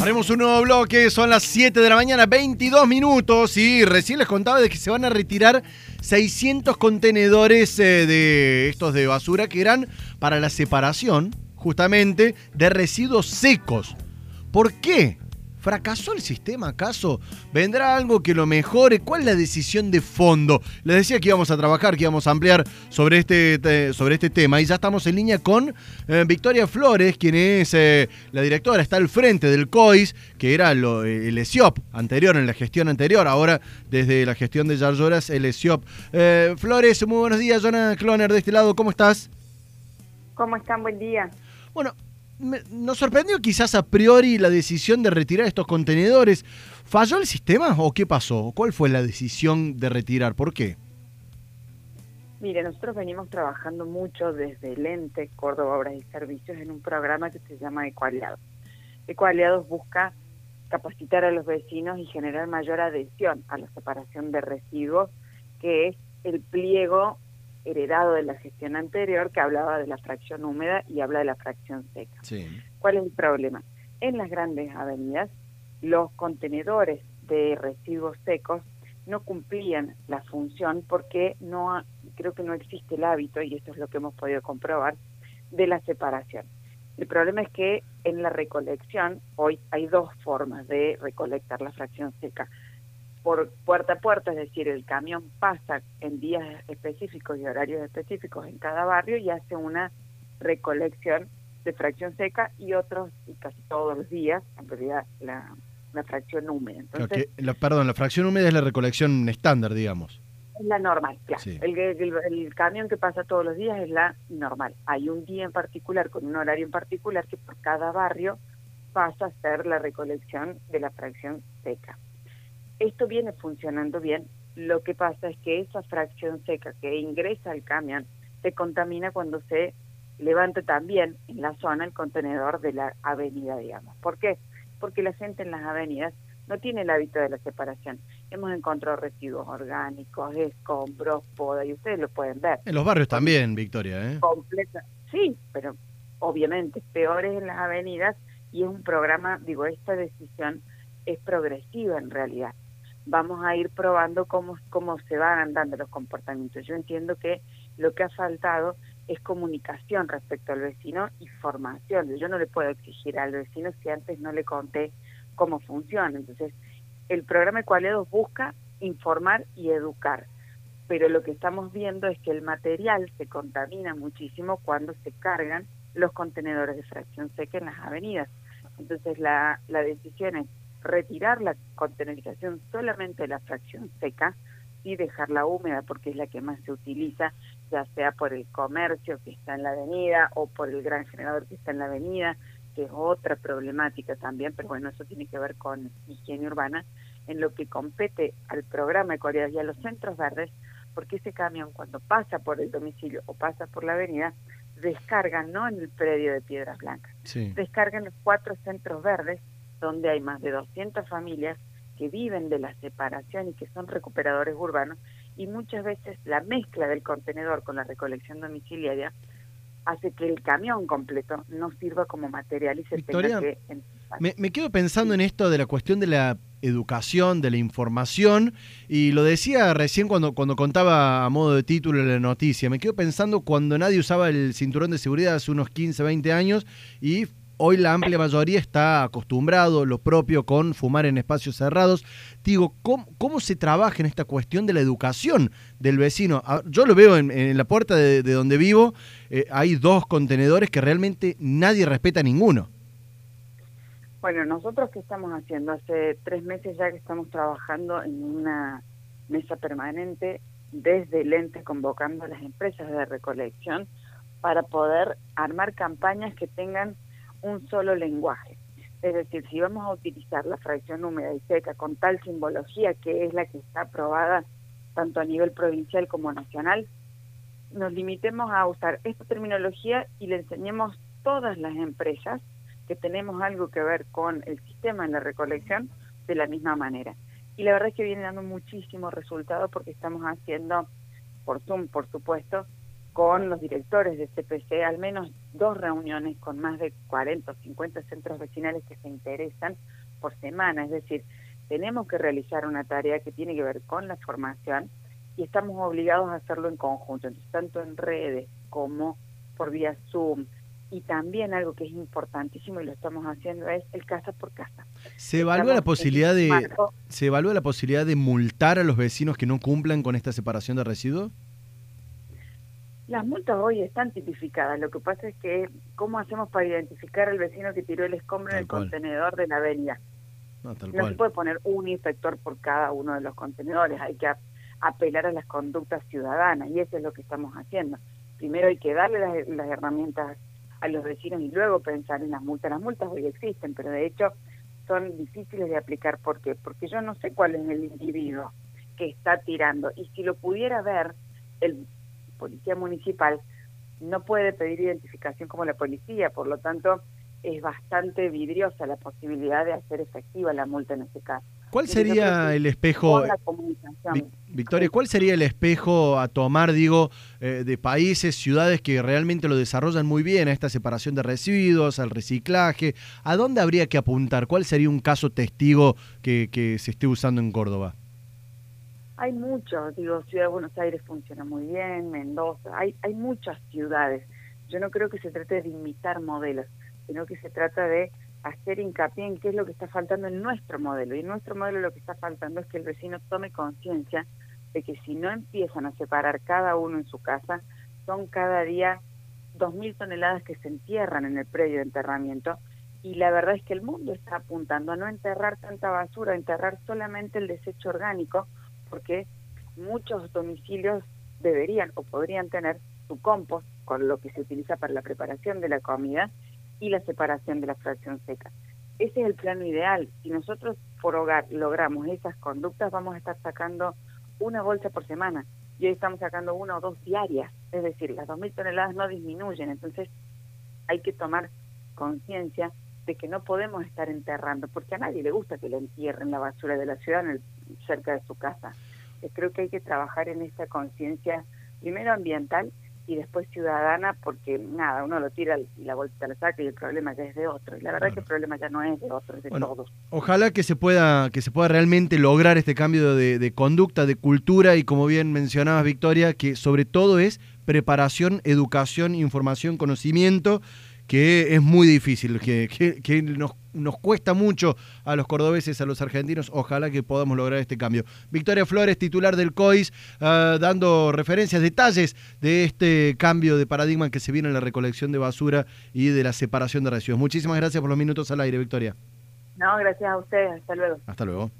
Haremos un nuevo bloque, son las 7 de la mañana, 22 minutos y recién les contaba de que se van a retirar 600 contenedores eh, de estos de basura que eran para la separación justamente de residuos secos. ¿Por qué? ¿Fracasó el sistema acaso? ¿Vendrá algo que lo mejore? ¿Cuál es la decisión de fondo? Les decía que íbamos a trabajar, que íbamos a ampliar sobre este, sobre este tema y ya estamos en línea con eh, Victoria Flores, quien es eh, la directora, está al frente del COIS, que era lo, el ESIOP anterior, en la gestión anterior, ahora desde la gestión de Yarloras, el ESIOP. Eh, Flores, muy buenos días, Jonah Cloner de este lado, ¿cómo estás? ¿Cómo están? Buen día. Bueno, nos sorprendió quizás a priori la decisión de retirar estos contenedores. ¿Falló el sistema o qué pasó? ¿Cuál fue la decisión de retirar? ¿Por qué? Mire, nosotros venimos trabajando mucho desde el ente Córdoba Obras y Servicios en un programa que se llama Ecoaliados. Ecoaliados busca capacitar a los vecinos y generar mayor adhesión a la separación de residuos, que es el pliego heredado de la gestión anterior que hablaba de la fracción húmeda y habla de la fracción seca. ¿Cuál es el problema? En las grandes avenidas, los contenedores de residuos secos no cumplían la función porque no creo que no existe el hábito, y esto es lo que hemos podido comprobar, de la separación. El problema es que en la recolección hoy hay dos formas de recolectar la fracción seca por puerta a puerta, es decir, el camión pasa en días específicos y horarios específicos en cada barrio y hace una recolección de fracción seca y otros, y casi todos los días, en realidad, la, fracción húmeda. Entonces, la, perdón, la fracción húmeda es la recolección estándar, digamos. Es la normal, claro. El, el, camión que pasa todos los días es la normal. Hay un día en particular, con un horario en particular, que por cada barrio pasa a ser la recolección de la fracción seca esto viene funcionando bien. Lo que pasa es que esa fracción seca que ingresa al camión se contamina cuando se levanta también en la zona el contenedor de la avenida, digamos. ¿Por qué? Porque la gente en las avenidas no tiene el hábito de la separación. Hemos encontrado residuos orgánicos, escombros, poda, y ustedes lo pueden ver. En los barrios también, Victoria, ¿eh? Completa. Sí, pero obviamente peores en las avenidas y es un programa, digo, esta decisión es progresiva en realidad vamos a ir probando cómo, cómo se van dando los comportamientos. Yo entiendo que lo que ha faltado es comunicación respecto al vecino y formación. Yo no le puedo exigir al vecino si antes no le conté cómo funciona. Entonces, el programa Ecualedos busca informar y educar, pero lo que estamos viendo es que el material se contamina muchísimo cuando se cargan los contenedores de fracción seca en las avenidas. Entonces, la, la decisión es retirar la contenerización solamente de la fracción seca y dejarla húmeda porque es la que más se utiliza, ya sea por el comercio que está en la avenida o por el gran generador que está en la avenida, que es otra problemática también, pero bueno, eso tiene que ver con higiene urbana, en lo que compete al programa de y a los centros verdes, porque ese camión cuando pasa por el domicilio o pasa por la avenida, descarga no en el predio de Piedras Blancas, descarga en los cuatro centros verdes donde hay más de 200 familias que viven de la separación y que son recuperadores urbanos, y muchas veces la mezcla del contenedor con la recolección domiciliaria hace que el camión completo no sirva como material y se tenga que... Me, me quedo pensando en esto de la cuestión de la educación, de la información, y lo decía recién cuando, cuando contaba a modo de título la noticia, me quedo pensando cuando nadie usaba el cinturón de seguridad hace unos 15, 20 años y Hoy la amplia mayoría está acostumbrado, lo propio, con fumar en espacios cerrados. Digo, ¿cómo, se trabaja en esta cuestión de la educación del vecino? Yo lo veo en, la puerta de, donde vivo, eh, hay dos contenedores que realmente nadie respeta ninguno. Bueno, nosotros qué estamos haciendo? Hace tres meses ya que estamos trabajando en una mesa permanente desde el ente convocando a las empresas de recolección para poder armar campañas que tengan un solo lenguaje. Es decir, si vamos a utilizar la fracción húmeda y seca con tal simbología que es la que está aprobada tanto a nivel provincial como nacional, nos limitemos a usar esta terminología y le enseñemos todas las empresas que tenemos algo que ver con el sistema en la recolección de la misma manera. Y la verdad es que viene dando muchísimos resultados porque estamos haciendo, por Zoom, por supuesto, con los directores de CPC, al menos dos reuniones con más de 40 o 50 centros vecinales que se interesan por semana. Es decir, tenemos que realizar una tarea que tiene que ver con la formación y estamos obligados a hacerlo en conjunto, entonces tanto en redes como por vía Zoom. Y también algo que es importantísimo y lo estamos haciendo es el casa por casa. ¿Se evalúa la posibilidad de se evalúa la posibilidad de multar a los vecinos que no cumplan con esta separación de residuos? Las multas hoy están tipificadas. Lo que pasa es que, ¿cómo hacemos para identificar al vecino que tiró el escombro en el contenedor de la avenida? No, se puede poner un inspector por cada uno de los contenedores. Hay que apelar a las conductas ciudadanas y eso es lo que estamos haciendo. Primero hay que darle las, herramientas a los vecinos y luego pensar en las multas. Las multas hoy existen, pero de hecho son difíciles de aplicar. ¿Por qué? Porque yo no sé cuál es el individuo que está tirando. Y si lo pudiera ver, el policía municipal no puede pedir identificación como la policía, por lo tanto es bastante vidriosa la posibilidad de hacer efectiva la multa en ese caso. ¿Cuál sería el espejo, Victoria, cuál sería el espejo a tomar, digo, eh, de países, ciudades que realmente lo desarrollan muy bien a esta separación de residuos, al reciclaje? ¿A dónde habría que apuntar? ¿Cuál sería un caso testigo que, que se esté usando en Córdoba? Hay muchos, digo, Ciudad de Buenos Aires funciona muy bien, Mendoza, hay, hay muchas ciudades. Yo no creo que se trate de imitar modelos, sino que se trata de hacer hincapié en qué es lo que está faltando en nuestro modelo. Y en nuestro modelo lo que está faltando es que el vecino tome conciencia de que si no empiezan a separar cada uno en su casa, son cada día dos mil toneladas que se entierran en el predio de enterramiento. Y la verdad es que el mundo está apuntando a no enterrar tanta basura, a enterrar solamente el desecho orgánico, porque muchos domicilios deberían o podrían tener su compost, con lo que se utiliza para la preparación de la comida, y la separación de la fracción seca. Ese es el plano ideal. Si nosotros por hogar logramos esas conductas, vamos a estar sacando una bolsa por semana. Y hoy estamos sacando una o dos diarias. Es decir, las 2.000 toneladas no disminuyen. Entonces hay que tomar conciencia de que no podemos estar enterrando, porque a nadie le gusta que le entierren la basura de la ciudad en el, cerca de su casa. Eh, creo que hay que trabajar en esta conciencia, primero ambiental y después ciudadana, porque nada, uno lo tira y la bolsa la saca y el problema ya es de otro. Y la verdad que el problema ya no es de otro, es de todos. Ojalá que se pueda que se pueda realmente lograr este cambio de, de conducta, de cultura y como bien mencionabas Victoria, que sobre todo es preparación, educación, información, conocimiento que es muy difícil, que, que, nos, nos, cuesta mucho a los cordobeses, a los argentinos. Ojalá que podamos lograr este cambio. Victoria Flores, titular del COIS, ah, dando referencias, detalles de este cambio de paradigma que se viene en la recolección de basura y de la separación de residuos. Muchísimas gracias por los minutos al aire, Victoria. No, gracias a ustedes. Hasta luego. Hasta luego.